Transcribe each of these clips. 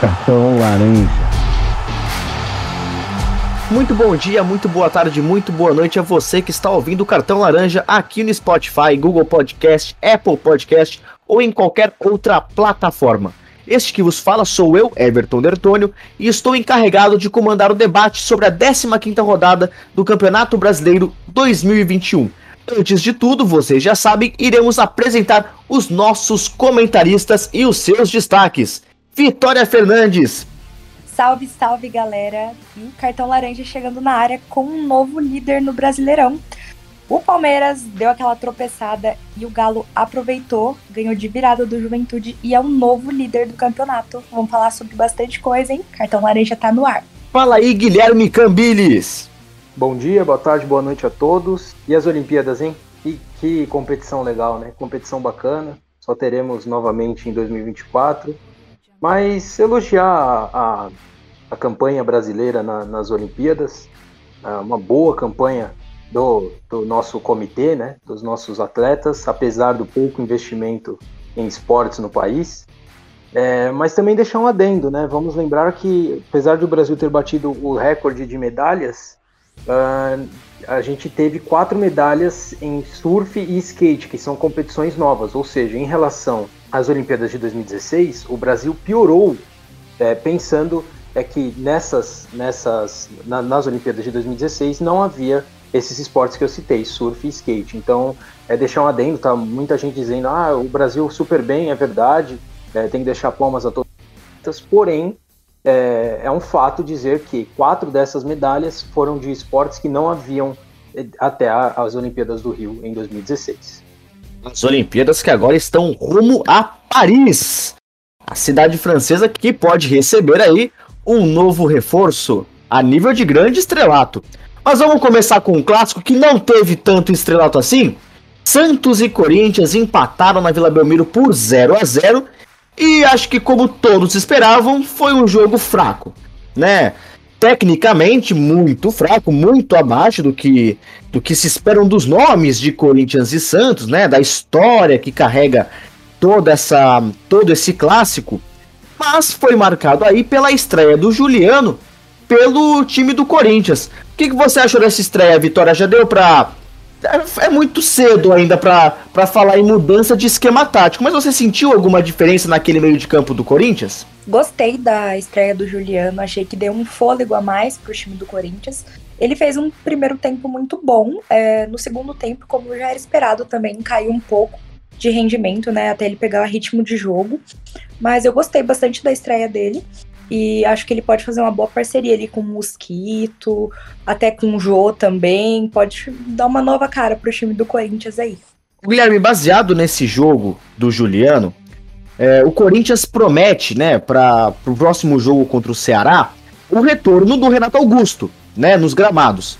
Cartão laranja. Muito bom dia, muito boa tarde, muito boa noite a você que está ouvindo o Cartão Laranja aqui no Spotify, Google Podcast, Apple Podcast ou em qualquer outra plataforma. Este que vos fala sou eu, Everton Dertônio, e estou encarregado de comandar o debate sobre a 15ª rodada do Campeonato Brasileiro 2021. Antes de tudo, vocês já sabem, iremos apresentar os nossos comentaristas e os seus destaques. Vitória Fernandes. Salve, salve galera! E cartão laranja chegando na área com um novo líder no Brasileirão. O Palmeiras deu aquela tropeçada e o Galo aproveitou, ganhou de virada do Juventude e é o novo líder do campeonato. Vamos falar sobre bastante coisa, hein? Cartão laranja tá no ar. Fala aí, Guilherme Cambiles. Bom dia, boa tarde, boa noite a todos. E as Olimpíadas, hein? Que, que competição legal, né? Competição bacana. Só teremos novamente em 2024. Mas elogiar a, a, campanha brasileira na, nas Olimpíadas, é uma boa campanha do, do nosso comitê, né, dos nossos atletas, apesar do pouco investimento em esportes no país. É, mas também deixar um adendo, né? Vamos lembrar que, apesar do Brasil ter batido o recorde de medalhas, uh, a gente teve quatro medalhas em surf e skate, que são competições novas, ou seja, em relação às Olimpíadas de 2016, o Brasil piorou, é, pensando é que nessas, nessas, na, nas Olimpíadas de 2016 não havia esses esportes que eu citei, surf e skate. Então, é deixar um adendo, tá muita gente dizendo, ah, o Brasil super bem, é verdade, é, tem que deixar palmas a todos. Porém, é, é, um fato dizer que quatro dessas medalhas foram de esportes que não haviam é, até a, as Olimpíadas do Rio em 2016. As Olimpíadas que agora estão rumo a Paris, a cidade francesa que pode receber aí um novo reforço a nível de grande estrelato. Mas vamos começar com um clássico que não teve tanto estrelato assim. Santos e Corinthians empataram na Vila Belmiro por 0 a 0 e acho que como todos esperavam, foi um jogo fraco, né? Tecnicamente muito fraco, muito abaixo do que do que se esperam dos nomes de Corinthians e Santos, né? Da história que carrega toda essa todo esse clássico, mas foi marcado aí pela estreia do Juliano pelo time do Corinthians. O que, que você achou dessa estreia, Vitória? Já deu pra. É, é muito cedo ainda para falar em mudança de esquema tático, mas você sentiu alguma diferença naquele meio de campo do Corinthians? Gostei da estreia do Juliano, achei que deu um fôlego a mais pro time do Corinthians. Ele fez um primeiro tempo muito bom, é, no segundo tempo, como já era esperado também, caiu um pouco de rendimento, né, até ele pegar ritmo de jogo. Mas eu gostei bastante da estreia dele. E acho que ele pode fazer uma boa parceria ali com o Mosquito, até com o Jô também. Pode dar uma nova cara pro time do Corinthians aí. Guilherme, baseado nesse jogo do Juliano, é, o Corinthians promete, né, para o próximo jogo contra o Ceará, o retorno do Renato Augusto, né, nos gramados.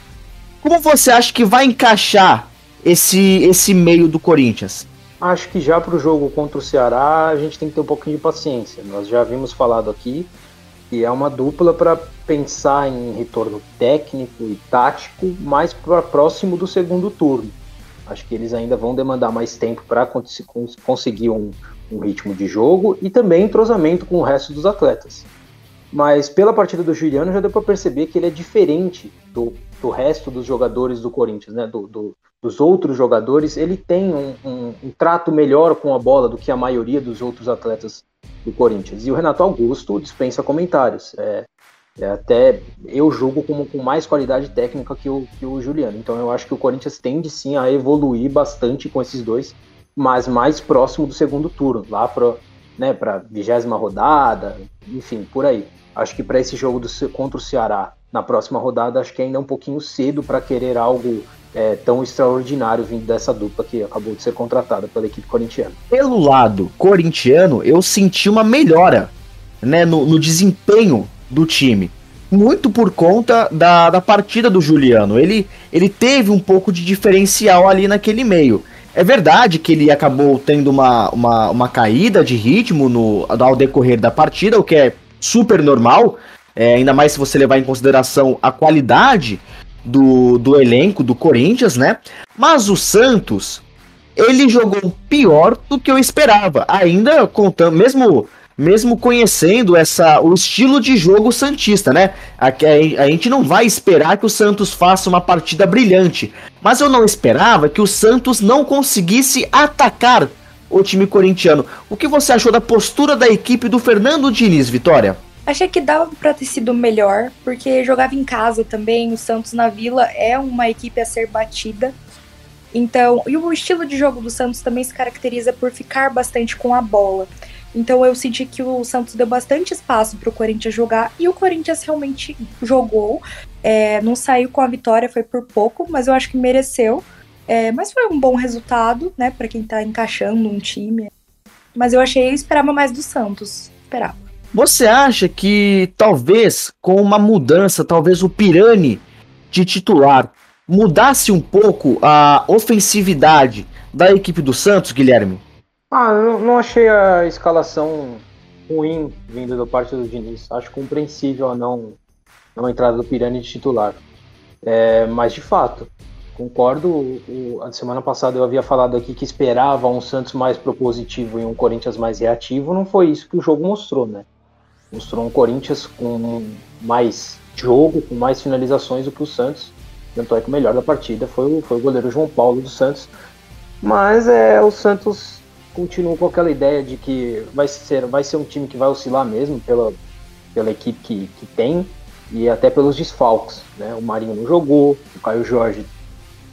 Como você acha que vai encaixar esse, esse meio do Corinthians? Acho que já para o jogo contra o Ceará a gente tem que ter um pouquinho de paciência. Nós já havíamos falado aqui que é uma dupla para pensar em retorno técnico e tático mais para próximo do segundo turno. Acho que eles ainda vão demandar mais tempo para conseguir um, um, ritmo de jogo e também entrosamento com o resto dos atletas. Mas pela partida do Juliano já deu para perceber que ele é diferente do, do resto dos jogadores do Corinthians, né? Do, do, dos outros jogadores. Ele tem um, um, um trato melhor com a bola do que a maioria dos outros atletas do Corinthians. E o Renato Augusto dispensa comentários. É, é até eu julgo como com mais qualidade técnica que o, que o Juliano. Então eu acho que o Corinthians tende sim a evoluir bastante com esses dois, mas mais próximo do segundo turno, lá para né, a vigésima rodada, enfim, por aí. Acho que para esse jogo do, contra o Ceará na próxima rodada, acho que ainda é um pouquinho cedo para querer algo é, tão extraordinário vindo dessa dupla que acabou de ser contratada pela equipe corintiana. Pelo lado corintiano, eu senti uma melhora né, no, no desempenho do time. Muito por conta da, da partida do Juliano. Ele, ele teve um pouco de diferencial ali naquele meio. É verdade que ele acabou tendo uma, uma, uma caída de ritmo no, ao decorrer da partida, o que é super normal, é, ainda mais se você levar em consideração a qualidade do, do elenco do Corinthians, né? Mas o Santos, ele jogou pior do que eu esperava. Ainda contando, mesmo mesmo conhecendo essa o estilo de jogo santista, né? A, a, a, gente não vai esperar que o Santos faça uma partida brilhante, mas eu não esperava que o Santos não conseguisse atacar o time corintiano. O que você achou da postura da equipe do Fernando Diniz, Vitória? Achei que dava para ter sido melhor, porque jogava em casa também. O Santos na Vila é uma equipe a ser batida. Então, e o estilo de jogo do Santos também se caracteriza por ficar bastante com a bola. Então eu senti que o Santos deu bastante espaço para o Corinthians jogar e o Corinthians realmente jogou. É, não saiu com a vitória, foi por pouco, mas eu acho que mereceu. É, mas foi um bom resultado, né, para quem está encaixando um time. Mas eu achei, eu esperava mais do Santos, esperava. Você acha que talvez com uma mudança, talvez o Pirani de titular mudasse um pouco a ofensividade da equipe do Santos, Guilherme? Ah, não, não achei a escalação ruim vindo da parte do Diniz. Acho compreensível a não, não entrada do Pirani de titular. É, mas de fato, concordo. O, a semana passada eu havia falado aqui que esperava um Santos mais propositivo e um Corinthians mais reativo. Não foi isso que o jogo mostrou, né? Mostrou um Corinthians com mais jogo, com mais finalizações do que o Santos. Tanto é que o melhor da partida foi o, foi o goleiro João Paulo do Santos. Mas é o Santos continuo com aquela ideia de que vai ser, vai ser um time que vai oscilar mesmo pela, pela equipe que, que tem e até pelos desfalques. Né? O Marinho não jogou, o Caio Jorge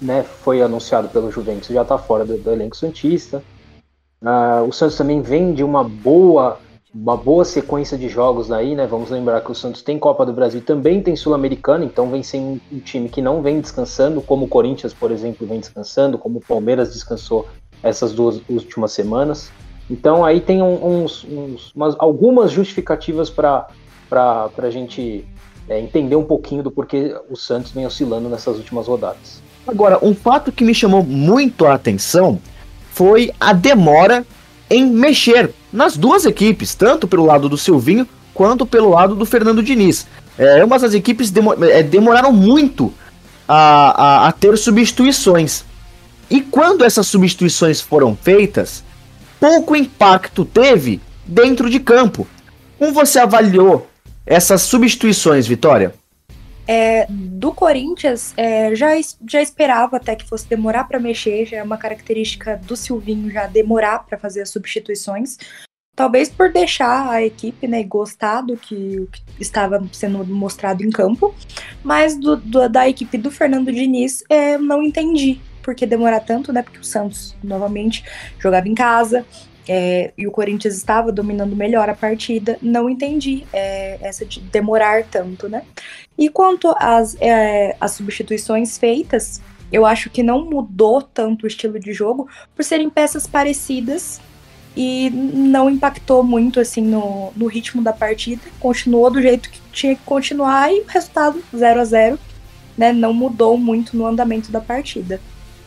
né, foi anunciado pelo Juventus já está fora do, do, elenco Santista. Uh, o Santos também vem de uma boa uma boa sequência de jogos aí, né? Vamos lembrar que o Santos tem Copa do Brasil, também tem Sul-Americana, então vem sem um, time que não vem descansando, como o Corinthians, por exemplo, vem descansando, como o Palmeiras descansou essas duas últimas semanas. Então aí tem uns, uns umas, algumas justificativas para a gente é, entender um pouquinho do porquê o Santos vem oscilando nessas últimas rodadas. Agora, um fato que me chamou muito a atenção foi a demora em mexer nas duas equipes, tanto pelo lado do Silvinho quanto pelo lado do Fernando Diniz. É, ambas as equipes é, demoraram muito a, a, a ter substituições. E quando essas substituições foram feitas, pouco impacto teve dentro de campo. Como você avaliou essas substituições, Vitória? É, do Corinthians, é, já, já esperava até que fosse demorar para mexer, já é uma característica do Silvinho já demorar para fazer as substituições. Talvez por deixar a equipe né, gostar do que, que estava sendo mostrado em campo, mas do, do, da equipe do Fernando Diniz, é, não entendi por que demorar tanto, né? Porque o Santos, novamente, jogava em casa é, e o Corinthians estava dominando melhor a partida. Não entendi é, essa de demorar tanto, né? E quanto às, é, substituições feitas, eu acho que não mudou tanto o estilo de jogo por serem peças parecidas e não impactou muito assim no, no ritmo da partida. Continuou do jeito que tinha que continuar e o resultado 0 a 0 né, não mudou muito no andamento da partida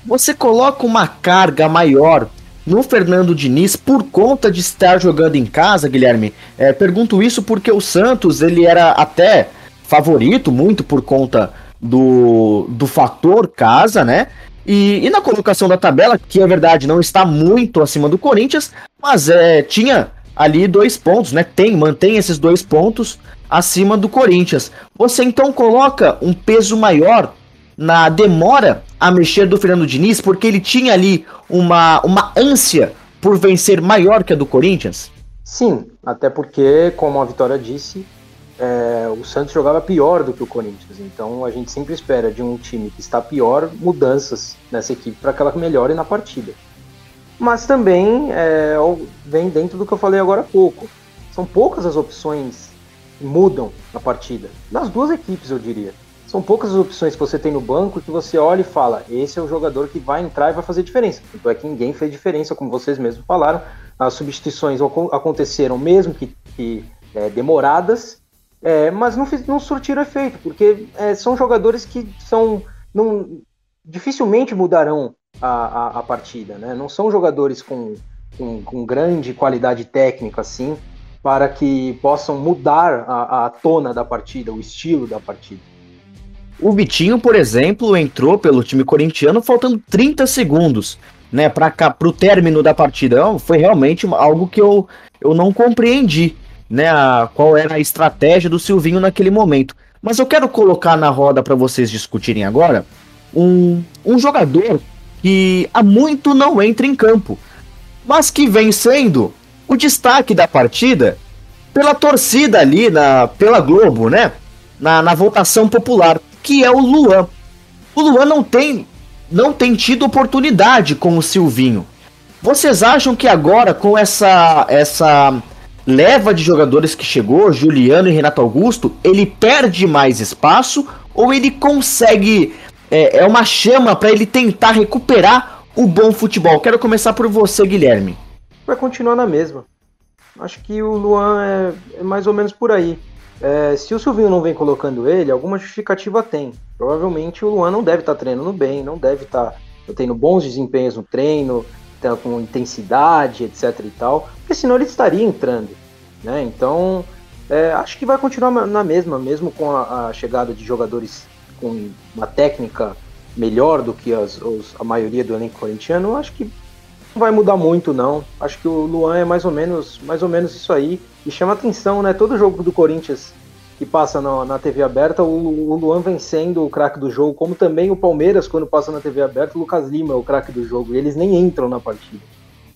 você coloca uma carga maior no Fernando Diniz por conta de estar jogando em casa, Guilherme? É, pergunto isso porque o Santos ele era até favorito muito por conta do, do fator casa, né? E, e na colocação da tabela, que é verdade não está muito acima do Corinthians, mas é, tinha ali dois pontos, né? Tem, mantém esses dois pontos acima do Corinthians. Você então coloca um peso maior na demora a mexer do Fernando Diniz, porque ele tinha ali uma, uma ânsia por vencer maior que a do Corinthians? Sim, até porque, como a Vitória disse, é, o Santos jogava pior do que o Corinthians. Então a gente sempre espera de um time que está pior mudanças nessa equipe para que ela melhore na partida. Mas também é, vem dentro do que eu falei agora há pouco. São poucas as opções que mudam na partida. Das duas equipes, eu diria são poucas as opções que você tem no banco que você olha e fala: esse é o jogador que vai entrar e vai fazer diferença. Tanto é que ninguém fez diferença, como vocês mesmos falaram. As substituições aconteceram, mesmo que, que é, demoradas, é, mas não, não surtiram efeito, porque é, são jogadores que são não, dificilmente mudarão a, a, a partida. Né? Não são jogadores com, com, com, grande qualidade técnica assim para que possam mudar a, a tona da partida, o estilo da partida. O Vitinho, por exemplo, entrou pelo time corintiano faltando 30 segundos. né, para o término da partida. Então, foi realmente algo que eu, eu não compreendi, né, a, qual era a estratégia do Silvinho naquele momento. Mas eu quero colocar na roda para vocês discutirem agora um, um jogador que há muito não entra em campo, mas que vem sendo o destaque da partida pela torcida ali, na, pela Globo, né? Na, na votação popular, que é o Luan. O Luan não tem não tem tido oportunidade com o Silvinho. Vocês acham que agora, com essa, essa leva de jogadores que chegou, Juliano e Renato Augusto, ele perde mais espaço ou ele consegue. É, é uma chama para ele tentar recuperar o bom futebol? Quero começar por você, Guilherme. Vai continuar na mesma. Acho que o Luan é, é mais ou menos por aí. É, se o Silvinho não vem colocando ele, alguma justificativa tem. Provavelmente o Luan não deve estar tá treinando bem, não deve estar tá tendo bons desempenhos no treino, tá com intensidade, etc e tal, porque senão ele estaria entrando. Né? Então, é, acho que vai continuar na mesma, mesmo com a, a, chegada de jogadores com uma técnica melhor do que as, os, a maioria do elenco corintiano, acho que não vai mudar muito não. Acho que o Luan é mais ou menos, mais ou menos isso aí. E chama atenção, né? Todo jogo do Corinthians que passa na, na TV aberta, o, o Luan vencendo o craque do jogo, como também o Palmeiras, quando passa na TV aberta, o Lucas Lima é o craque do jogo, e eles nem entram na partida.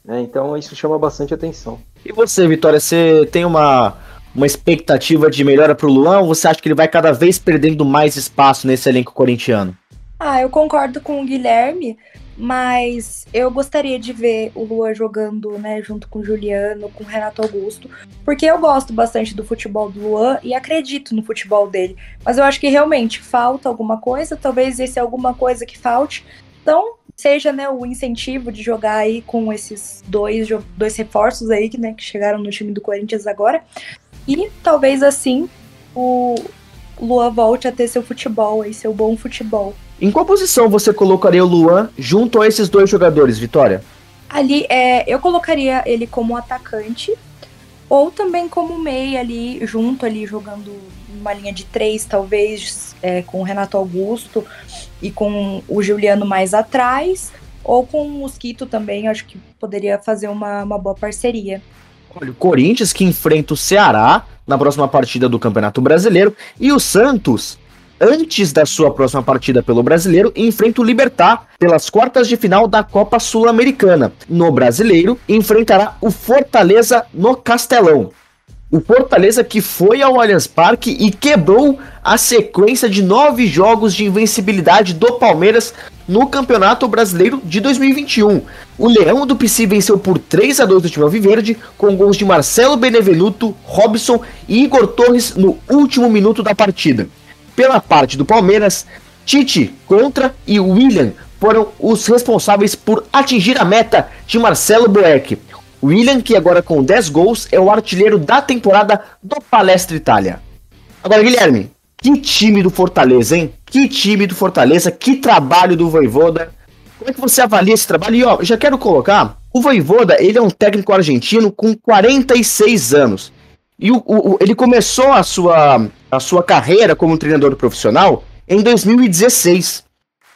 Né? Então isso chama bastante atenção. E você, Vitória, você tem uma, uma expectativa de melhora para o Luan ou você acha que ele vai cada vez perdendo mais espaço nesse elenco corintiano? Ah, eu concordo com o Guilherme. Mas eu gostaria de ver o Lua jogando, né, junto com o Juliano, com o Renato Augusto, porque eu gosto bastante do futebol do Luan e acredito no futebol dele. Mas eu acho que realmente falta alguma coisa, talvez esse é alguma coisa que falte. Então, seja né, o incentivo de jogar aí com esses dois, dois reforços aí né, que chegaram no time do Corinthians agora. E talvez assim o Luan volte a ter seu futebol aí, seu bom futebol. Em qual posição você colocaria o Luan junto a esses dois jogadores, Vitória? Ali, é, eu colocaria ele como atacante ou também como meia ali, junto ali, jogando uma linha de três, talvez, é, com o Renato Augusto e com o Juliano mais atrás, ou com o Mosquito também, acho que poderia fazer uma, uma boa parceria. Olha, o Corinthians que enfrenta o Ceará na próxima partida do Campeonato Brasileiro e o Santos antes da sua próxima partida pelo Brasileiro, enfrenta o Libertar pelas quartas de final da Copa Sul-Americana. No Brasileiro, enfrentará o Fortaleza no Castelão. O Fortaleza que foi ao Allianz Parque e quebrou a sequência de nove jogos de invencibilidade do Palmeiras no Campeonato Brasileiro de 2021. O Leão do PC venceu por 3 a 2 do time Alviverde, com gols de Marcelo Benevenuto, Robson e Igor Torres no último minuto da partida. Pela parte do Palmeiras, Tite, Contra e William foram os responsáveis por atingir a meta de Marcelo Boeck. William, que agora com 10 gols, é o artilheiro da temporada do Palestra Itália. Agora, Guilherme, que time do Fortaleza, hein? Que time do Fortaleza, que trabalho do Voivoda. Como é que você avalia esse trabalho? E ó, já quero colocar, o Voivoda, ele é um técnico argentino com 46 anos. E o, o, ele começou a sua, a sua carreira como treinador profissional em 2016.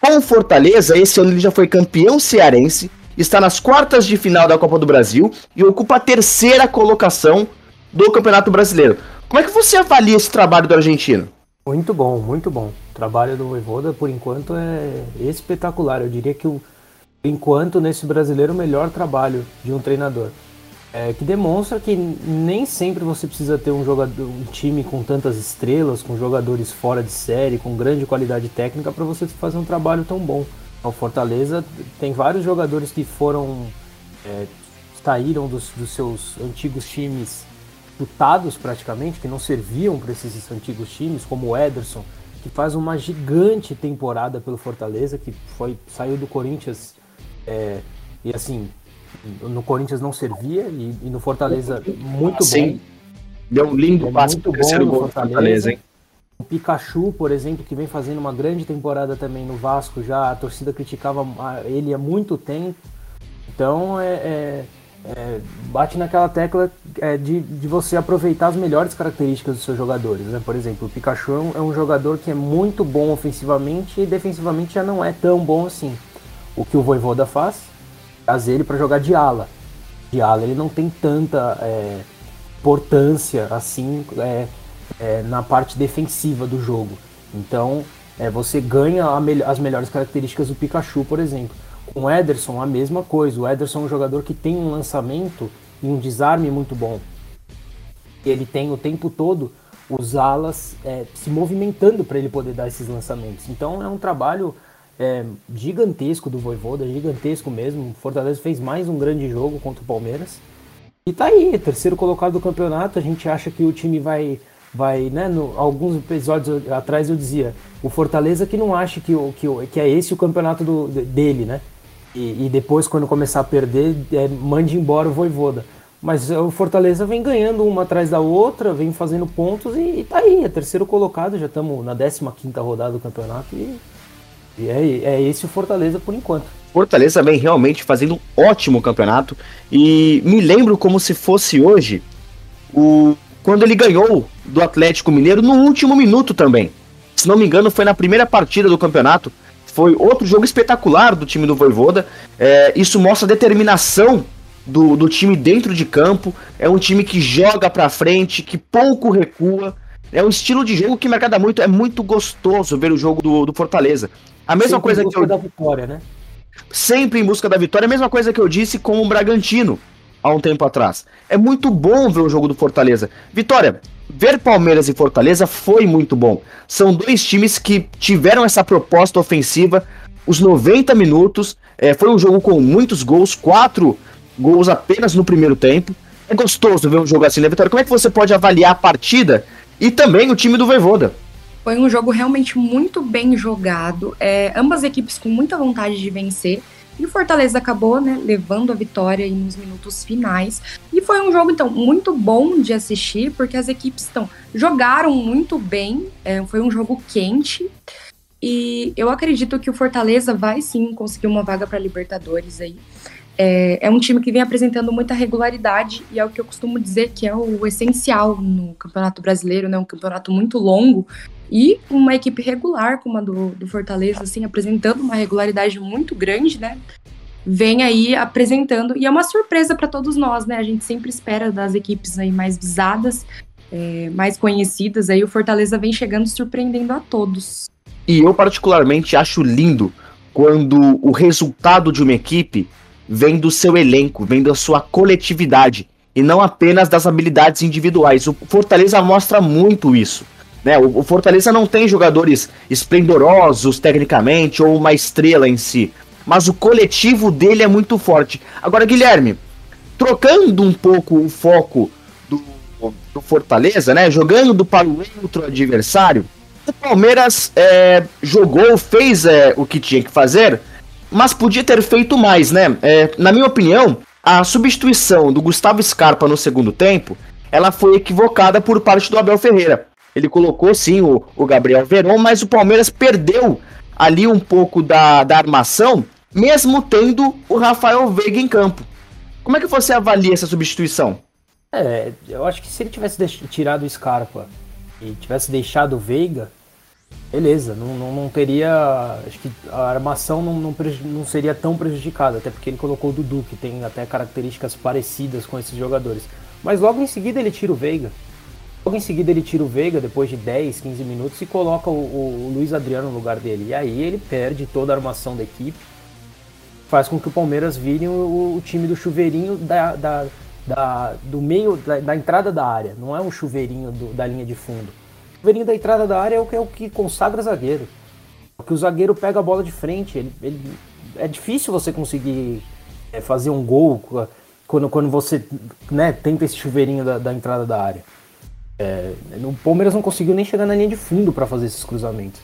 Com o Fortaleza, esse ano ele já foi campeão cearense, está nas quartas de final da Copa do Brasil e ocupa a terceira colocação do Campeonato Brasileiro. Como é que você avalia esse trabalho do argentino? Muito bom, muito bom. O trabalho do Voivoda, por enquanto, é espetacular. Eu diria que, o, enquanto, nesse brasileiro, o melhor trabalho de um treinador é, que demonstra que nem sempre você precisa ter um jogador, um time com tantas estrelas, com jogadores fora de série, com grande qualidade técnica para você fazer um trabalho tão bom. O Fortaleza tem vários jogadores que foram é, saíram dos, dos, seus antigos times lutados praticamente, que não serviam para esses antigos times, como o Ederson, que faz uma gigante temporada pelo Fortaleza, que foi saiu do Corinthians é, e assim no Corinthians não servia e, e no Fortaleza muito Sim. bom. Deu um lindo é passe muito bom no Fortaleza. Fortaleza hein? O Pikachu, por exemplo, que vem fazendo uma grande temporada também no Vasco já, a torcida criticava ele há muito tempo. Então é, é, é bate naquela tecla é, de, de você aproveitar as melhores características dos seus jogadores. Né? Por exemplo, o Pikachu é um, é jogador que é muito bom ofensivamente e defensivamente já não é tão bom assim. O que o Voivoda faz trazer ele para jogar de ala. De ala ele não tem tanta é, importância assim é, é, na parte defensiva do jogo. Então você ganha me as melhores características do Pikachu, por exemplo. Com o Ederson, a mesma coisa. O Ederson é um jogador que tem um lançamento e um desarme muito bom. Ele tem o tempo todo os alas é, se movimentando para ele poder dar esses lançamentos. Então é um trabalho é, gigantesco do Voivoda, gigantesco mesmo. O Fortaleza fez mais um grande jogo contra o Palmeiras. E tá aí, terceiro colocado do campeonato. A gente acha que o time vai. vai né, no, alguns episódios atrás eu dizia: o Fortaleza que não acha que, que, que é esse o campeonato do, dele, né? E, e depois, quando começar a perder, é, mande embora o Voivoda. Mas o Fortaleza vem ganhando uma atrás da outra, vem fazendo pontos e, e tá aí, é terceiro colocado, já estamos na 15 rodada do campeonato e e é, é esse o Fortaleza por enquanto. Fortaleza vem realmente fazendo um ótimo campeonato. E me lembro como se fosse hoje o quando ele ganhou do Atlético Mineiro no último minuto também. Se não me engano, foi na primeira partida do campeonato. Foi outro jogo espetacular do time do Voivoda. É, isso mostra a determinação do, do time dentro de campo. É um time que joga pra frente, que pouco recua. É um estilo de jogo que me agrada muito. É muito gostoso ver o jogo do, do Fortaleza. A mesma Sempre coisa que eu. Da vitória, né? Sempre em busca da vitória. A mesma coisa que eu disse com o Bragantino há um tempo atrás. É muito bom ver o jogo do Fortaleza. Vitória, ver Palmeiras e Fortaleza foi muito bom. São dois times que tiveram essa proposta ofensiva os 90 minutos. É, foi um jogo com muitos gols, quatro gols apenas no primeiro tempo. É gostoso ver um jogo assim, né, Vitória? Como é que você pode avaliar a partida e também o time do Voivoda? Foi um jogo realmente muito bem jogado, é, ambas equipes com muita vontade de vencer. E o Fortaleza acabou né, levando a vitória nos minutos finais. E foi um jogo, então, muito bom de assistir, porque as equipes então, jogaram muito bem. É, foi um jogo quente. E eu acredito que o Fortaleza vai sim conseguir uma vaga para Libertadores aí. É, é, um time que vem apresentando muita regularidade e é o que eu costumo dizer que é o essencial no Campeonato Brasileiro, né? Um campeonato muito longo e uma equipe regular como a do, do Fortaleza, assim, apresentando uma regularidade muito grande, né? Vem aí apresentando e é uma surpresa para todos nós, né? A gente sempre espera das equipes aí mais visadas, é, mais conhecidas. Aí o Fortaleza vem chegando surpreendendo a todos. E eu particularmente acho lindo quando o resultado de uma equipe vem do seu elenco, vem da sua coletividade e não apenas das habilidades individuais. O Fortaleza mostra muito isso. Né? O, Fortaleza não tem jogadores esplendorosos tecnicamente ou uma estrela em si, mas o coletivo dele é muito forte. Agora, Guilherme, trocando um pouco o foco do, do Fortaleza, né? jogando para o outro adversário, o Palmeiras é, jogou, fez é, o que tinha que fazer, mas podia ter feito mais, né? É, na minha opinião, a substituição do Gustavo Scarpa no segundo tempo, ela foi equivocada por parte do Abel Ferreira. Ele colocou sim o, o Gabriel Veron, mas o Palmeiras perdeu ali um pouco da, da armação, mesmo tendo o Rafael Veiga em campo. Como é que você avalia essa substituição? É, eu acho que se ele tivesse tirado o Scarpa e tivesse deixado o Veiga, beleza, não, não, não, teria. Acho que a armação não, não, não, seria tão prejudicada, até porque ele colocou o Dudu, que tem até características parecidas com esses jogadores. Mas logo em seguida ele tira o Veiga. Logo em seguida ele tira o Veiga, depois de 10, 15 minutos, e coloca o, o, o Luiz Adriano no lugar dele. E aí ele perde toda a armação da equipe. Faz com que o Palmeiras vire o, o time do chuveirinho da, da, da do meio, da, da, entrada da área. Não é um chuveirinho do, da linha de fundo chuveirinho da entrada da área é o que, é o que consagra zagueiro. É que o zagueiro pega a bola de frente. Ele, ele é difícil você conseguir é, fazer um gol quando, quando você né, tenta esse chuveirinho da, da entrada da área. É, o Palmeiras não conseguiu nem chegar na linha de fundo para fazer esses cruzamentos.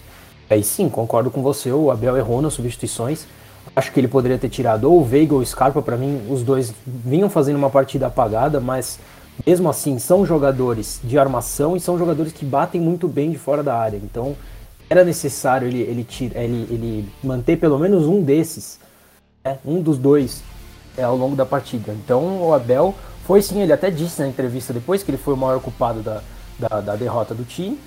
Aí sim, concordo com você, o Abel errou nas substituições. Acho que ele poderia ter tirado ou o Veiga ou o Scarpa, para mim os dois vinham fazendo uma partida apagada, mas mesmo assim, são jogadores de armação e são jogadores que batem muito bem de fora da área. Então, era necessário ele, ele, tira, ele, ele manter pelo menos um desses, né, um dos dois, é, ao longo da partida. Então, o Abel foi sim, ele até disse na entrevista depois que ele foi o maior culpado da, da, da derrota do time.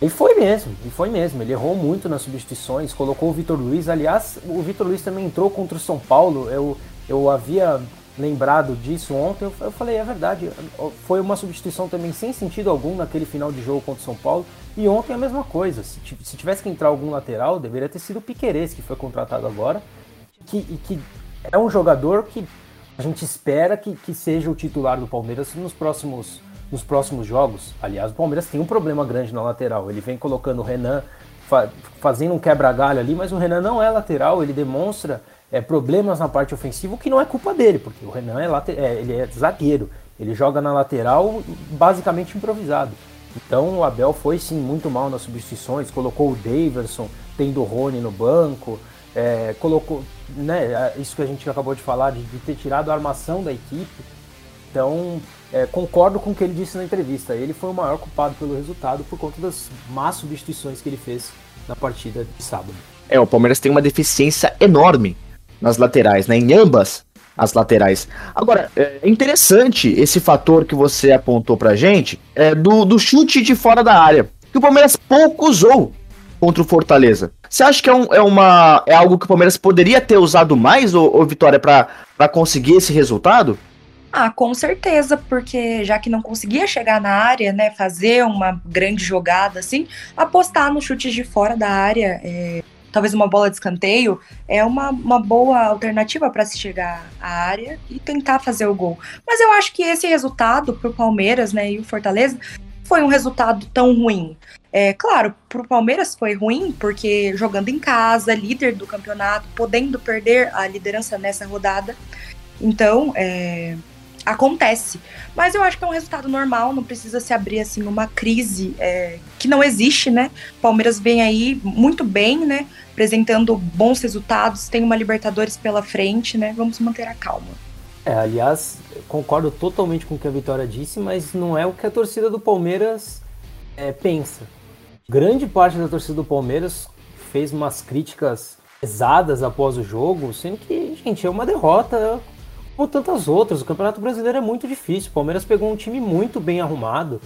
Ele foi mesmo, ele foi mesmo. Ele errou muito nas substituições, colocou o Vitor Luiz. Aliás, o Vitor Luiz também entrou contra o São Paulo. Eu, eu havia lembrado disso ontem, eu, falei, é verdade, foi uma substituição também sem sentido algum naquele final de jogo contra o São Paulo. E ontem a mesma coisa. Se, se tivesse que entrar algum lateral, deveria ter sido o Piquerez, que foi contratado agora. Que, e que é um jogador que a gente espera que, que seja o titular do Palmeiras nos próximos, nos próximos jogos. Aliás, o Palmeiras tem um problema grande na lateral. Ele vem colocando o Renan, fa fazendo um quebra-galho ali, mas o Renan não é lateral, ele demonstra é, problemas na parte ofensiva, o que não é culpa dele, porque o Renan é, é, ele é zagueiro. Ele joga na lateral basicamente improvisado. Então o Abel foi sim muito mal nas substituições, colocou o Daverson, tendo o Rony no banco, é, colocou, né, isso que a gente acabou de falar, de, de ter tirado a armação da equipe. Então, é, concordo com o que ele disse na entrevista. Ele foi o maior culpado pelo resultado por conta das más substituições que ele fez na partida de sábado. É, o Palmeiras tem uma deficiência enorme nas laterais, né? Em ambas as laterais. Agora, é interessante esse fator que você apontou pra gente é do, do chute de fora da área, que o Palmeiras pouco usou contra o Fortaleza. Você acha que é, um, é, uma, é algo que o Palmeiras poderia ter usado mais, ou, ou Vitória, para conseguir esse resultado? Ah, com certeza, porque já que não conseguia chegar na área, né, fazer uma grande jogada assim, apostar no chutes de fora da área é, talvez uma bola de escanteio, é uma, uma boa alternativa para se chegar à área e tentar fazer o gol. Mas eu acho que esse resultado para o Palmeiras né, e o Fortaleza foi um resultado tão ruim. É, claro, para o Palmeiras foi ruim, porque jogando em casa, líder do campeonato, podendo perder a liderança nessa rodada. Então, é, acontece. Mas eu acho que é um resultado normal, não precisa se abrir assim uma crise é, que não existe, né? Palmeiras vem aí muito bem, né? Apresentando bons resultados, tem uma Libertadores pela frente, né? Vamos manter a calma. É, aliás, concordo totalmente com o que a Vitória disse, mas não é o que a torcida do Palmeiras é, pensa. Grande parte da torcida do Palmeiras fez umas críticas pesadas após o jogo, sendo que, gente, é uma derrota como tantas outras. O Campeonato Brasileiro é muito difícil. O Palmeiras pegou um time muito bem arrumado.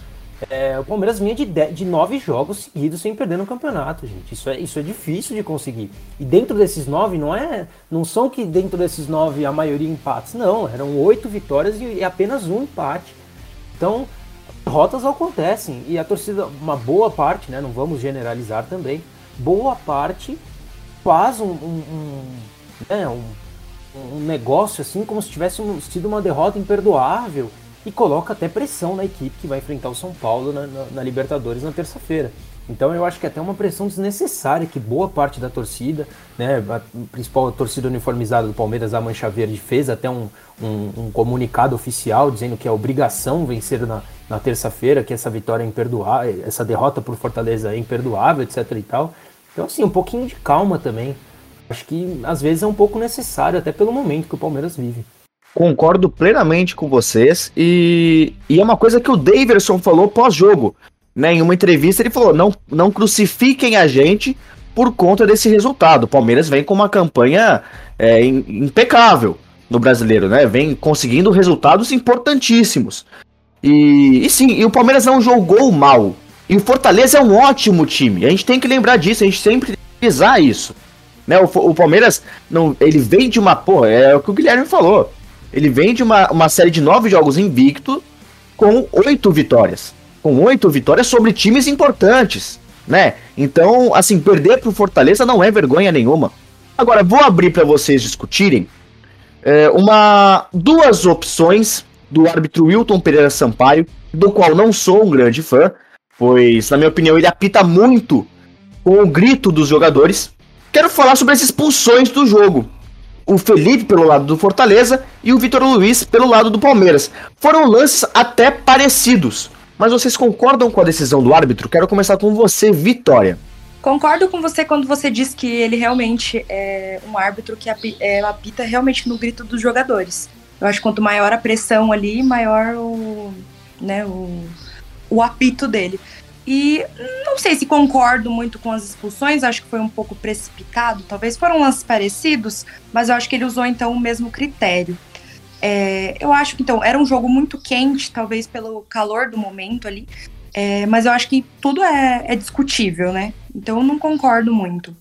É, o Palmeiras vinha de, de, de, nove jogos seguidos sem perder no campeonato, gente. Isso é, isso é difícil de conseguir. E dentro desses nove, não é. Não são que dentro desses nove a maioria empates. Não, eram oito vitórias e, e apenas um empate. Então, derrotas acontecem. E a torcida, uma boa parte, né? Não vamos generalizar também. Boa parte faz um, um, um, né, um um negócio assim como se tivesse tido uma derrota imperdoável e coloca até pressão na equipe que vai enfrentar o São Paulo na, na, na Libertadores na terça-feira. Então eu acho que até uma pressão desnecessária que boa parte da torcida, né, a principal torcida uniformizada do Palmeiras, a Mancha Verde, fez até um, um, um comunicado oficial dizendo que é obrigação vencer na, na terça-feira, que essa vitória é imperdoável, essa derrota por Fortaleza é imperdoável, etc e tal. Então assim, um pouquinho de calma também. Acho que às vezes é um pouco necessário, até pelo momento que o Palmeiras vive. Concordo plenamente com vocês. E, e é uma coisa que o Daverson falou pós-jogo. Né, em uma entrevista, ele falou: não, não crucifiquem a gente por conta desse resultado. O Palmeiras vem com uma campanha é, impecável no brasileiro, né? Vem conseguindo resultados importantíssimos. E, e sim, e o Palmeiras não jogou mal. E o Fortaleza é um ótimo time. A gente tem que lembrar disso, a gente sempre tem que pisar isso. Né? O, o Palmeiras, não, ele vem de uma. Pô, é o que o Guilherme falou. Ele vem de uma, uma série de nove jogos invicto com oito vitórias. Com oito vitórias sobre times importantes, né? Então, assim, perder pro Fortaleza não é vergonha nenhuma. Agora, vou abrir para vocês discutirem é, uma duas opções do árbitro Wilton Pereira Sampaio, do qual não sou um grande fã, pois, na minha opinião, ele apita muito com o grito dos jogadores. Quero falar sobre as expulsões do jogo. O Felipe pelo lado do Fortaleza e o Vitor Luiz pelo lado do Palmeiras. Foram lances até parecidos. Mas vocês concordam com a decisão do árbitro? Quero começar com você, Vitória. Concordo com você quando você diz que ele realmente é um árbitro que é, apita realmente no grito dos jogadores. Eu acho que quanto maior a pressão ali, maior o, né, o, o apito dele. E não sei se concordo muito com as expulsões, acho que foi um pouco precipitado, talvez foram lances parecidos, mas eu acho que ele usou então o mesmo critério. É, eu acho que então era um jogo muito quente, talvez pelo calor do momento ali, é, mas eu acho que tudo é, é discutível, né? Então eu não concordo muito.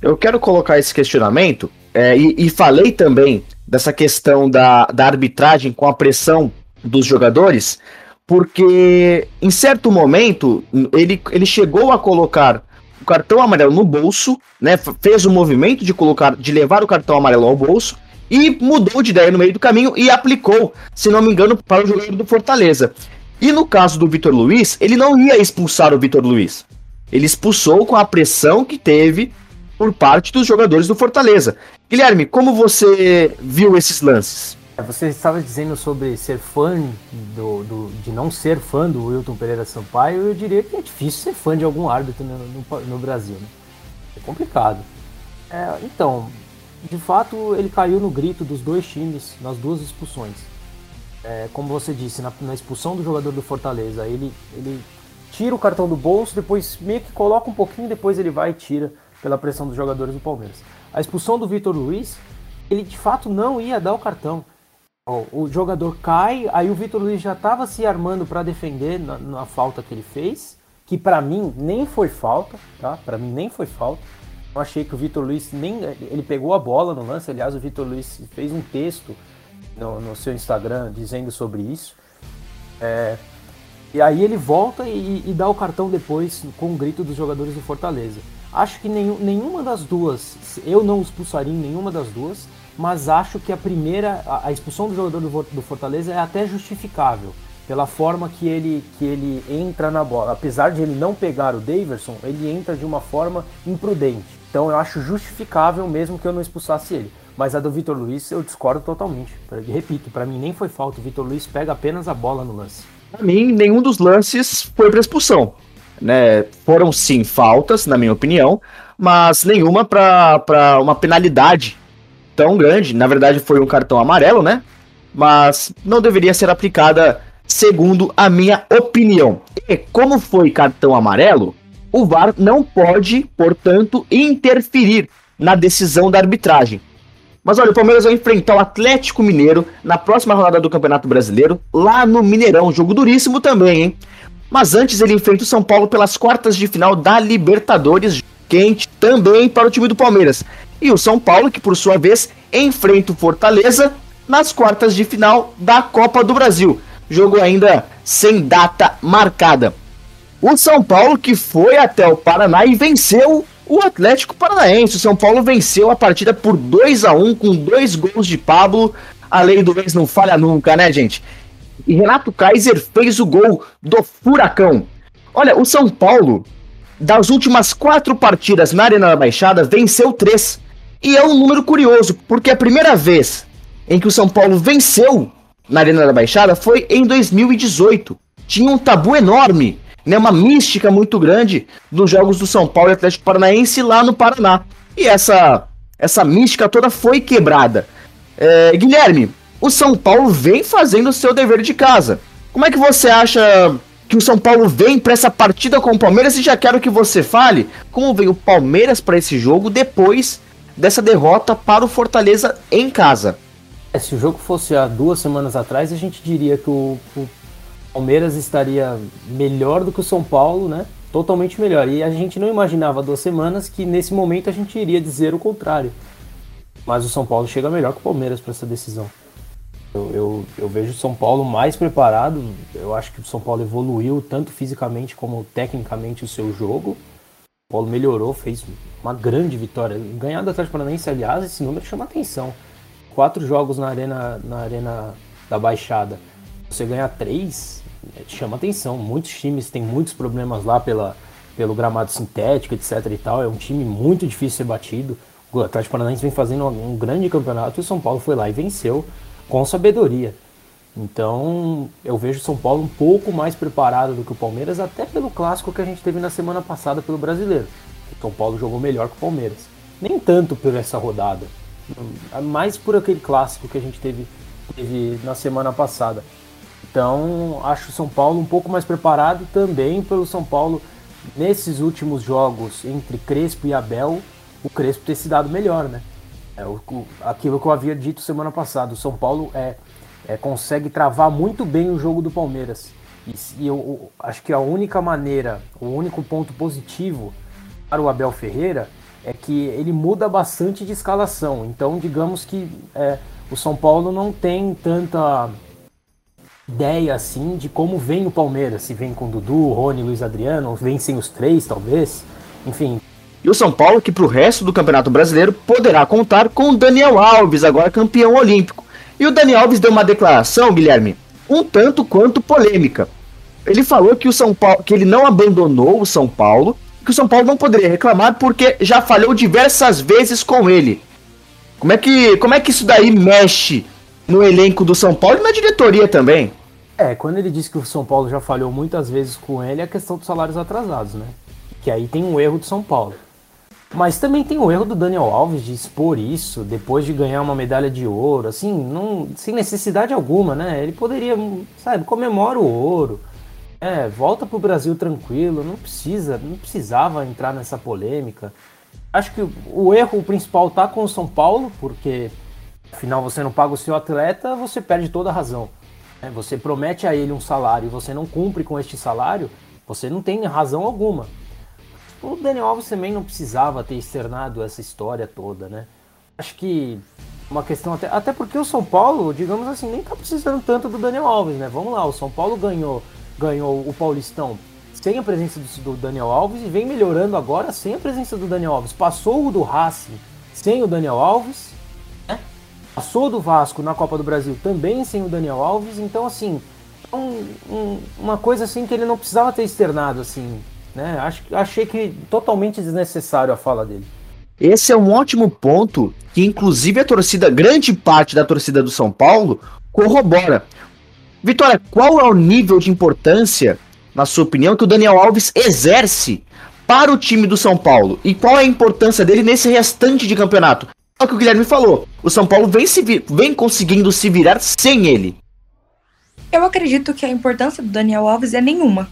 Eu quero colocar esse questionamento é, e, e, falei também dessa questão da, da arbitragem com a pressão dos jogadores, porque em certo momento ele, ele chegou a colocar o cartão amarelo no bolso, né? Fez o movimento de colocar, de levar o cartão amarelo ao bolso e mudou de ideia no meio do caminho e aplicou, se não me engano, para o jogador do Fortaleza. E no caso do Vitor Luiz, ele não ia expulsar o Vitor Luiz. Ele expulsou com a pressão que teve por parte dos jogadores do Fortaleza. Guilherme, como você viu esses lances? É, você estava dizendo sobre ser fã do, do, de não ser fã do Wilton Pereira Sampaio, eu diria que é difícil ser fã de algum árbitro no, no, no Brasil. Né? É complicado. É, então, de fato, ele caiu no grito dos dois times nas duas expulsões. É, como você disse, na, na, expulsão do jogador do Fortaleza, ele, ele tira o cartão do bolso, depois meio que coloca um pouquinho, depois ele vai e tira pela pressão dos jogadores do Palmeiras. A expulsão do Vitor Luiz, ele de fato não ia dar o cartão. O, jogador cai, aí o Vitor Luiz já estava se armando para defender na, na falta que ele fez, que para mim nem foi falta, tá? Para mim nem foi falta. Eu achei que o Vitor Luiz nem. Ele pegou a bola no lance, aliás, o Vitor Luiz fez um texto no, no seu Instagram dizendo sobre isso. É, e aí ele volta e, e, dá o cartão depois com o grito dos jogadores do Fortaleza. Acho que nenhum, nenhuma das duas, eu não expulsaria nenhuma das duas, mas acho que a primeira, a, a expulsão do jogador do, do Fortaleza é até justificável pela forma que ele, que ele entra na bola. Apesar de ele não pegar o Daverson, ele entra de uma forma imprudente. Então eu acho justificável mesmo que eu não expulsasse ele. Mas a do Vitor Luiz eu discordo totalmente. Repito, para mim nem foi falta. O Vitor Luiz pega apenas a bola no lance. Para mim, nenhum dos lances foi para expulsão. Né? Foram sim faltas, na minha opinião, mas nenhuma para uma penalidade tão grande. Na verdade, foi um cartão amarelo, né? Mas não deveria ser aplicada, segundo a minha opinião. E como foi cartão amarelo, o VAR não pode, portanto, interferir na decisão da arbitragem. Mas olha, o Palmeiras vai enfrentar o Atlético Mineiro na próxima rodada do Campeonato Brasileiro, lá no Mineirão. Jogo duríssimo também, hein? Mas antes ele enfrenta o São Paulo pelas quartas de final da Libertadores, quente também para o time do Palmeiras. E o São Paulo, que por sua vez enfrenta o Fortaleza nas quartas de final da Copa do Brasil. Jogo ainda sem data marcada. O São Paulo que foi até o Paraná e venceu o Atlético Paranaense. O São Paulo venceu a partida por 2 a 1 com dois gols de Pablo. A lei do ex não falha nunca, né, gente? E Renato Kaiser fez o gol do Furacão. Olha, o São Paulo, das últimas quatro partidas na Arena da Baixada, venceu três. E é um número curioso, porque a primeira vez em que o São Paulo venceu na Arena da Baixada foi em 2018. Tinha um tabu enorme né, uma mística muito grande dos jogos do São Paulo e Atlético Paranaense lá no Paraná. E essa, essa mística toda foi quebrada. É, Guilherme, o São Paulo vem fazendo o seu dever de casa. Como é que você acha que o São Paulo vem para essa partida com o Palmeiras? E já quero que você fale como veio o Palmeiras para esse jogo depois dessa derrota para o Fortaleza em casa. É, se o jogo fosse há duas semanas atrás, a gente diria que o, o Palmeiras estaria melhor do que o São Paulo, né? Totalmente melhor. E a gente não imaginava há duas semanas que nesse momento a gente iria dizer o contrário. Mas o São Paulo chega melhor que o Palmeiras para essa decisão. Eu, eu, eu, vejo o São Paulo mais preparado. Eu acho que o São Paulo evoluiu tanto fisicamente como tecnicamente o seu jogo. Paulo melhorou, fez uma grande vitória. Ganhar do Atlético Paranaense, aliás, esse número chama atenção. Quatro jogos na arena, na arena da Baixada. Você ganhar três, é, chama atenção. Muitos times têm muitos problemas lá pela, pelo gramado sintético, etc e tal. É um time muito difícil de ser batido. O Atlético Paranaense vem fazendo um grande campeonato e o São Paulo foi lá e venceu com sabedoria. Então, eu vejo São Paulo um pouco mais preparado do que o Palmeiras, até pelo clássico que a gente teve na semana passada pelo Brasileiro. O São Paulo jogou melhor que o Palmeiras. Nem tanto por essa rodada, mais por aquele clássico que a gente teve, teve na semana passada. Então, acho o São Paulo um pouco mais preparado também pelo São Paulo nesses últimos jogos entre Crespo e Abel, o Crespo ter se dado melhor, né? É o, aquilo que eu havia dito semana passada, o São Paulo é, é consegue travar muito bem o jogo do Palmeiras. E, e eu, eu acho que a única maneira, o único ponto positivo para o Abel Ferreira é que ele muda bastante de escalação. Então, digamos que é, o São Paulo não tem tanta ideia assim de como vem o Palmeiras. Se vem com Dudu, Rony, Luiz Adriano, vem sem os três, talvez. Enfim. E o São Paulo, que para o resto do Campeonato Brasileiro poderá contar com Daniel Alves, agora campeão olímpico. E o Daniel Alves deu uma declaração, Guilherme, um tanto quanto polêmica. Ele falou que o São Paulo, que ele não abandonou o São Paulo, que o São Paulo não poderia reclamar porque já falhou diversas vezes com ele. Como é que, como é que isso daí mexe no elenco do São Paulo e na diretoria também? É, quando ele disse que o São Paulo já falhou muitas vezes com ele, é a questão dos salários atrasados, né? Que aí tem um erro do São Paulo. Mas também tem o erro do Daniel Alves de expor isso depois de ganhar uma medalha de ouro, assim, não, sem necessidade alguma, né? Ele poderia, sabe, comemora o ouro, é, volta pro Brasil tranquilo, não precisa, não precisava entrar nessa polêmica. Acho que o erro principal tá com o São Paulo, porque afinal você não paga o seu atleta, você perde toda a razão. Né? Você promete a ele um salário e você não cumpre com este salário, você não tem razão alguma. O Daniel Alves também não precisava ter externado essa história toda, né? Acho que uma questão até, até porque o São Paulo, digamos assim, nem tá precisando tanto do Daniel Alves, né? Vamos lá, o São Paulo ganhou ganhou o Paulistão sem a presença do, Daniel Alves e vem melhorando agora sem a presença do Daniel Alves. Passou o do Racing sem o Daniel Alves, né? passou do Vasco na Copa do Brasil também sem o Daniel Alves. Então, assim, é um, um, uma coisa assim que ele não precisava ter externado, assim, né? Acho, achei que totalmente desnecessário a fala dele. Esse é um ótimo ponto que, inclusive, a torcida, grande parte da torcida do São Paulo, corrobora. Vitória, qual é o nível de importância, na sua opinião, que o Daniel Alves exerce para o time do São Paulo? E qual é a importância dele nesse restante de campeonato? É o que o Guilherme falou. O São Paulo vem, se vem conseguindo se virar sem ele. Eu acredito que a importância do Daniel Alves é nenhuma.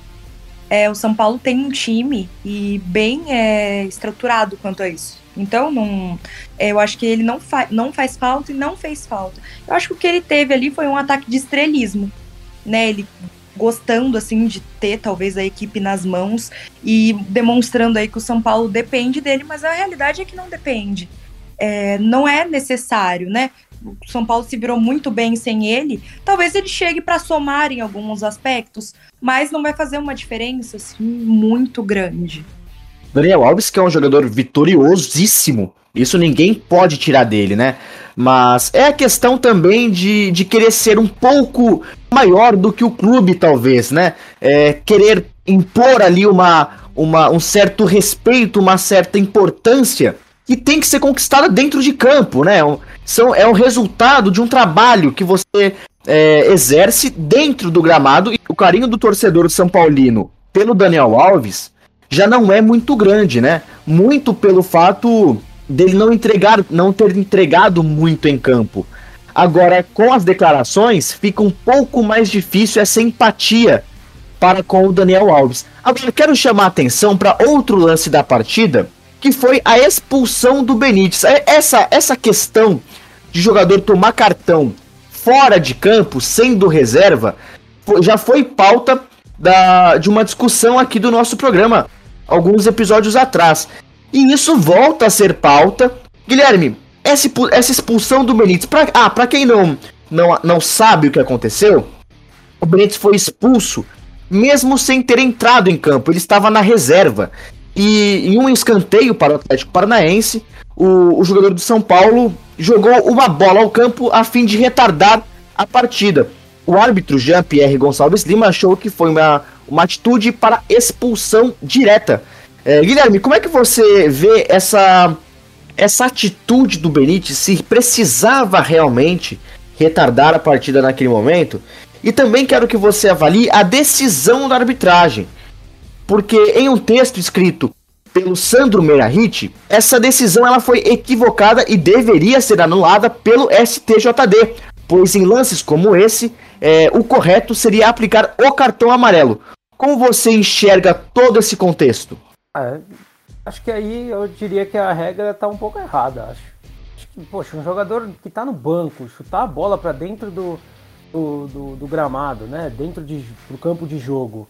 É, o São Paulo tem um time e bem é, estruturado quanto a isso. Então, não, é, eu acho que ele não, fa não faz falta e não fez falta. Eu acho que o que ele teve ali foi um ataque de estrelismo né? Ele gostando assim de ter talvez a equipe nas mãos e demonstrando aí que o São Paulo depende dele, mas a realidade é que não depende. É, não é necessário, né? São Paulo se virou muito bem sem ele. Talvez ele chegue para somar em alguns aspectos, mas não vai fazer uma diferença assim muito grande. Daniel Alves, que é um jogador vitoriosíssimo, isso ninguém pode tirar dele, né? Mas é a questão também de, de querer ser um pouco maior do que o clube, talvez, né? É, querer impor ali uma, uma, um certo respeito, uma certa importância que tem que ser conquistada dentro de campo, né? Um, são, é o resultado de um trabalho que você é, exerce dentro do gramado e o carinho do torcedor São Paulino pelo Daniel Alves já não é muito grande, né? Muito pelo fato dele não entregar, não ter entregado muito em campo. Agora, com as declarações, fica um pouco mais difícil essa empatia para com o Daniel Alves. Agora, quero chamar a atenção para outro lance da partida, que foi a expulsão do Benítez. É, essa, essa questão de jogador tomar cartão fora de campo, sendo reserva, já foi pauta da, de uma discussão aqui do nosso programa, alguns episódios atrás. E isso volta a ser pauta. Guilherme, essa, essa expulsão do Benítez. Pra, ah, pra quem não, não, não sabe o que aconteceu, o Benítez foi expulso mesmo sem ter entrado em campo. Ele estava na reserva. E em um escanteio para o Atlético Paranaense, o, o jogador do São Paulo jogou uma bola ao campo a fim de retardar a partida. O árbitro Jean-Pierre Gonçalves Lima achou que foi uma, uma atitude para expulsão direta. É, Guilherme, como é que você vê essa essa atitude do Benítez se precisava realmente retardar a partida naquele momento. E também quero que você avalie a decisão da arbitragem. Porque em um texto escrito pelo Sandro Meirahit, essa decisão ela foi equivocada e deveria ser anulada pelo STJD, pois em lances como esse, é, o correto seria aplicar o cartão amarelo. Como você enxerga todo esse contexto? É, Acho que aí eu diria que a regra tá um pouco errada, acho. acho que, poxa, um jogador que tá no banco, chutar a bola para dentro do, do, do, do, gramado, né? Dentro de, do campo de jogo.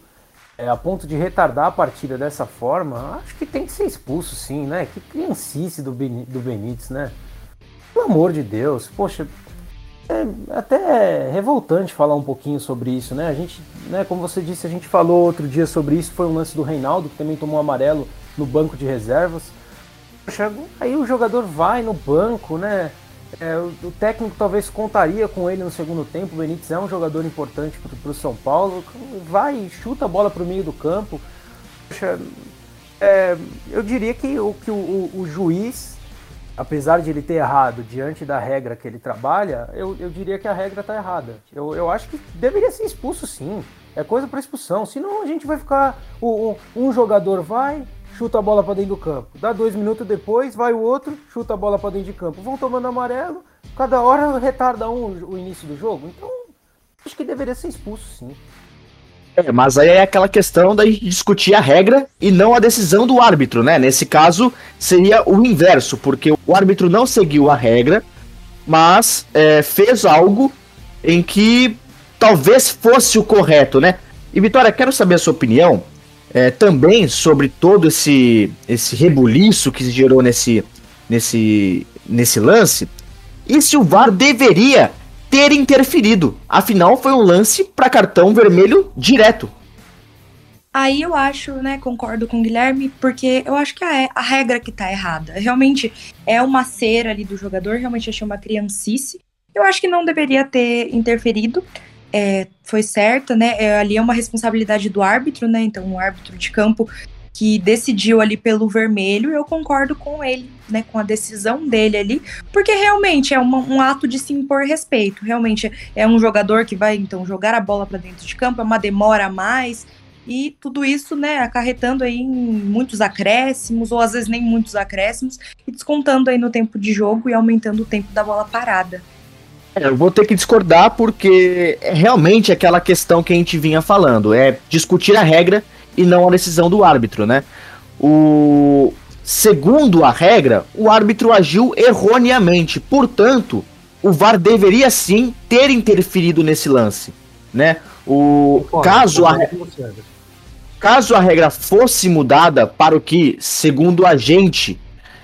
É, a ponto de retardar a partida dessa forma, acho que tem que ser expulso sim, né? Que criancice do, ben, do Benítez, né? Pelo amor de Deus, poxa, é até revoltante falar um pouquinho sobre isso, né? A gente, né, como você disse, a gente falou outro dia sobre isso, foi um lance do Reinaldo, que também tomou amarelo no banco de reservas. Poxa, aí o jogador vai no banco, né? É, o, o, técnico talvez contaria com ele no segundo tempo. O Benítez é um jogador importante para o São Paulo. Vai, chuta a bola para o meio do campo. Poxa, é, eu diria que, o, que o, o, juiz, apesar de ele ter errado diante da regra que ele trabalha, eu, eu diria que a regra está errada. Eu, eu acho que deveria ser expulso sim. É coisa para expulsão. Senão a gente vai ficar. um jogador vai, chuta a bola para dentro do campo. Dá dois minutos depois, vai o outro, chuta a bola para dentro de campo. Vão tomando amarelo, cada hora retarda um o início do jogo. Então, acho que deveria ser expulso, sim. É, mas aí é aquela questão da discutir a regra e não a decisão do árbitro, né? Nesse caso, seria o inverso, porque o árbitro não seguiu a regra, mas é, fez algo em que talvez fosse o correto, né? E Vitória, quero saber a sua opinião é, também sobre todo esse, esse rebuliço que se gerou nesse, nesse, nesse lance, e se o VAR deveria ter interferido. Afinal, foi um lance para cartão vermelho direto. Aí eu acho, né, concordo com o Guilherme, porque eu acho que a, a regra que tá errada. Realmente é uma cera ali do jogador, realmente achei uma criancice. Eu acho que não deveria ter interferido é, foi certa, né? É, ali é uma responsabilidade do árbitro, né? Então, o árbitro de campo que decidiu ali pelo vermelho, eu concordo com ele, né? Com a decisão dele ali, porque realmente é uma, um ato de se impor respeito. Realmente é um jogador que vai, então, jogar a bola para dentro de campo, é uma demora a mais. E tudo isso, né, acarretando aí em muitos acréscimos, ou às vezes nem muitos acréscimos, e descontando aí no tempo de jogo e aumentando o tempo da bola parada. É, eu vou ter que discordar porque é realmente aquela questão que a gente vinha falando, é discutir a regra e não a decisão do árbitro, né? O segundo a regra, o árbitro agiu erroneamente, portanto, o VAR deveria sim ter interferido nesse lance, né? O caso a caso a regra fosse mudada para o que, segundo a gente,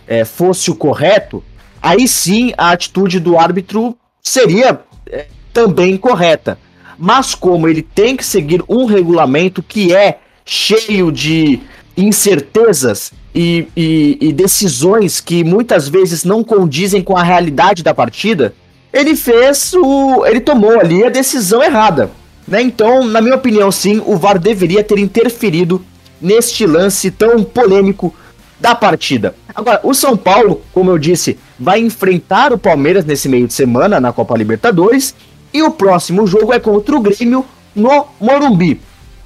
é, fosse o correto, aí sim a atitude do árbitro seria é, também correta. Mas como ele tem que seguir um regulamento que é cheio de incertezas e, e, e, decisões que muitas vezes não condizem com a realidade da partida, ele fez o. ele tomou ali a decisão errada. Né? Então, na minha opinião, sim, o VAR deveria ter interferido neste lance tão polêmico da partida. Agora, o São Paulo, como eu disse, vai enfrentar o Palmeiras nesse meio de semana na Copa Libertadores e o próximo jogo é contra o Grêmio no Morumbi.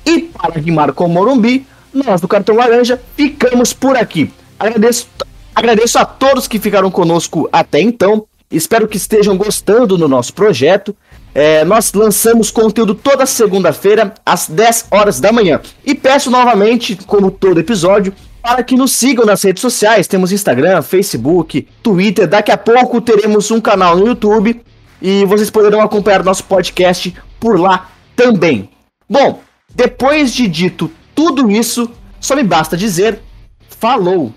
E para rimar com o Morumbi, nós do Cartão Laranja ficamos por aqui. Agradeço, agradeço a todos que ficaram conosco até então. Espero que estejam gostando do nosso projeto. É, nós lançamos conteúdo toda segunda-feira, às 10 horas da manhã. E peço novamente, como todo episódio, para que nos sigam nas redes sociais. Temos Instagram, Facebook, Twitter. Daqui a pouco teremos um canal no YouTube e vocês poderão acompanhar nosso podcast por lá também. Bom, depois de dito tudo isso, só me basta dizer falou!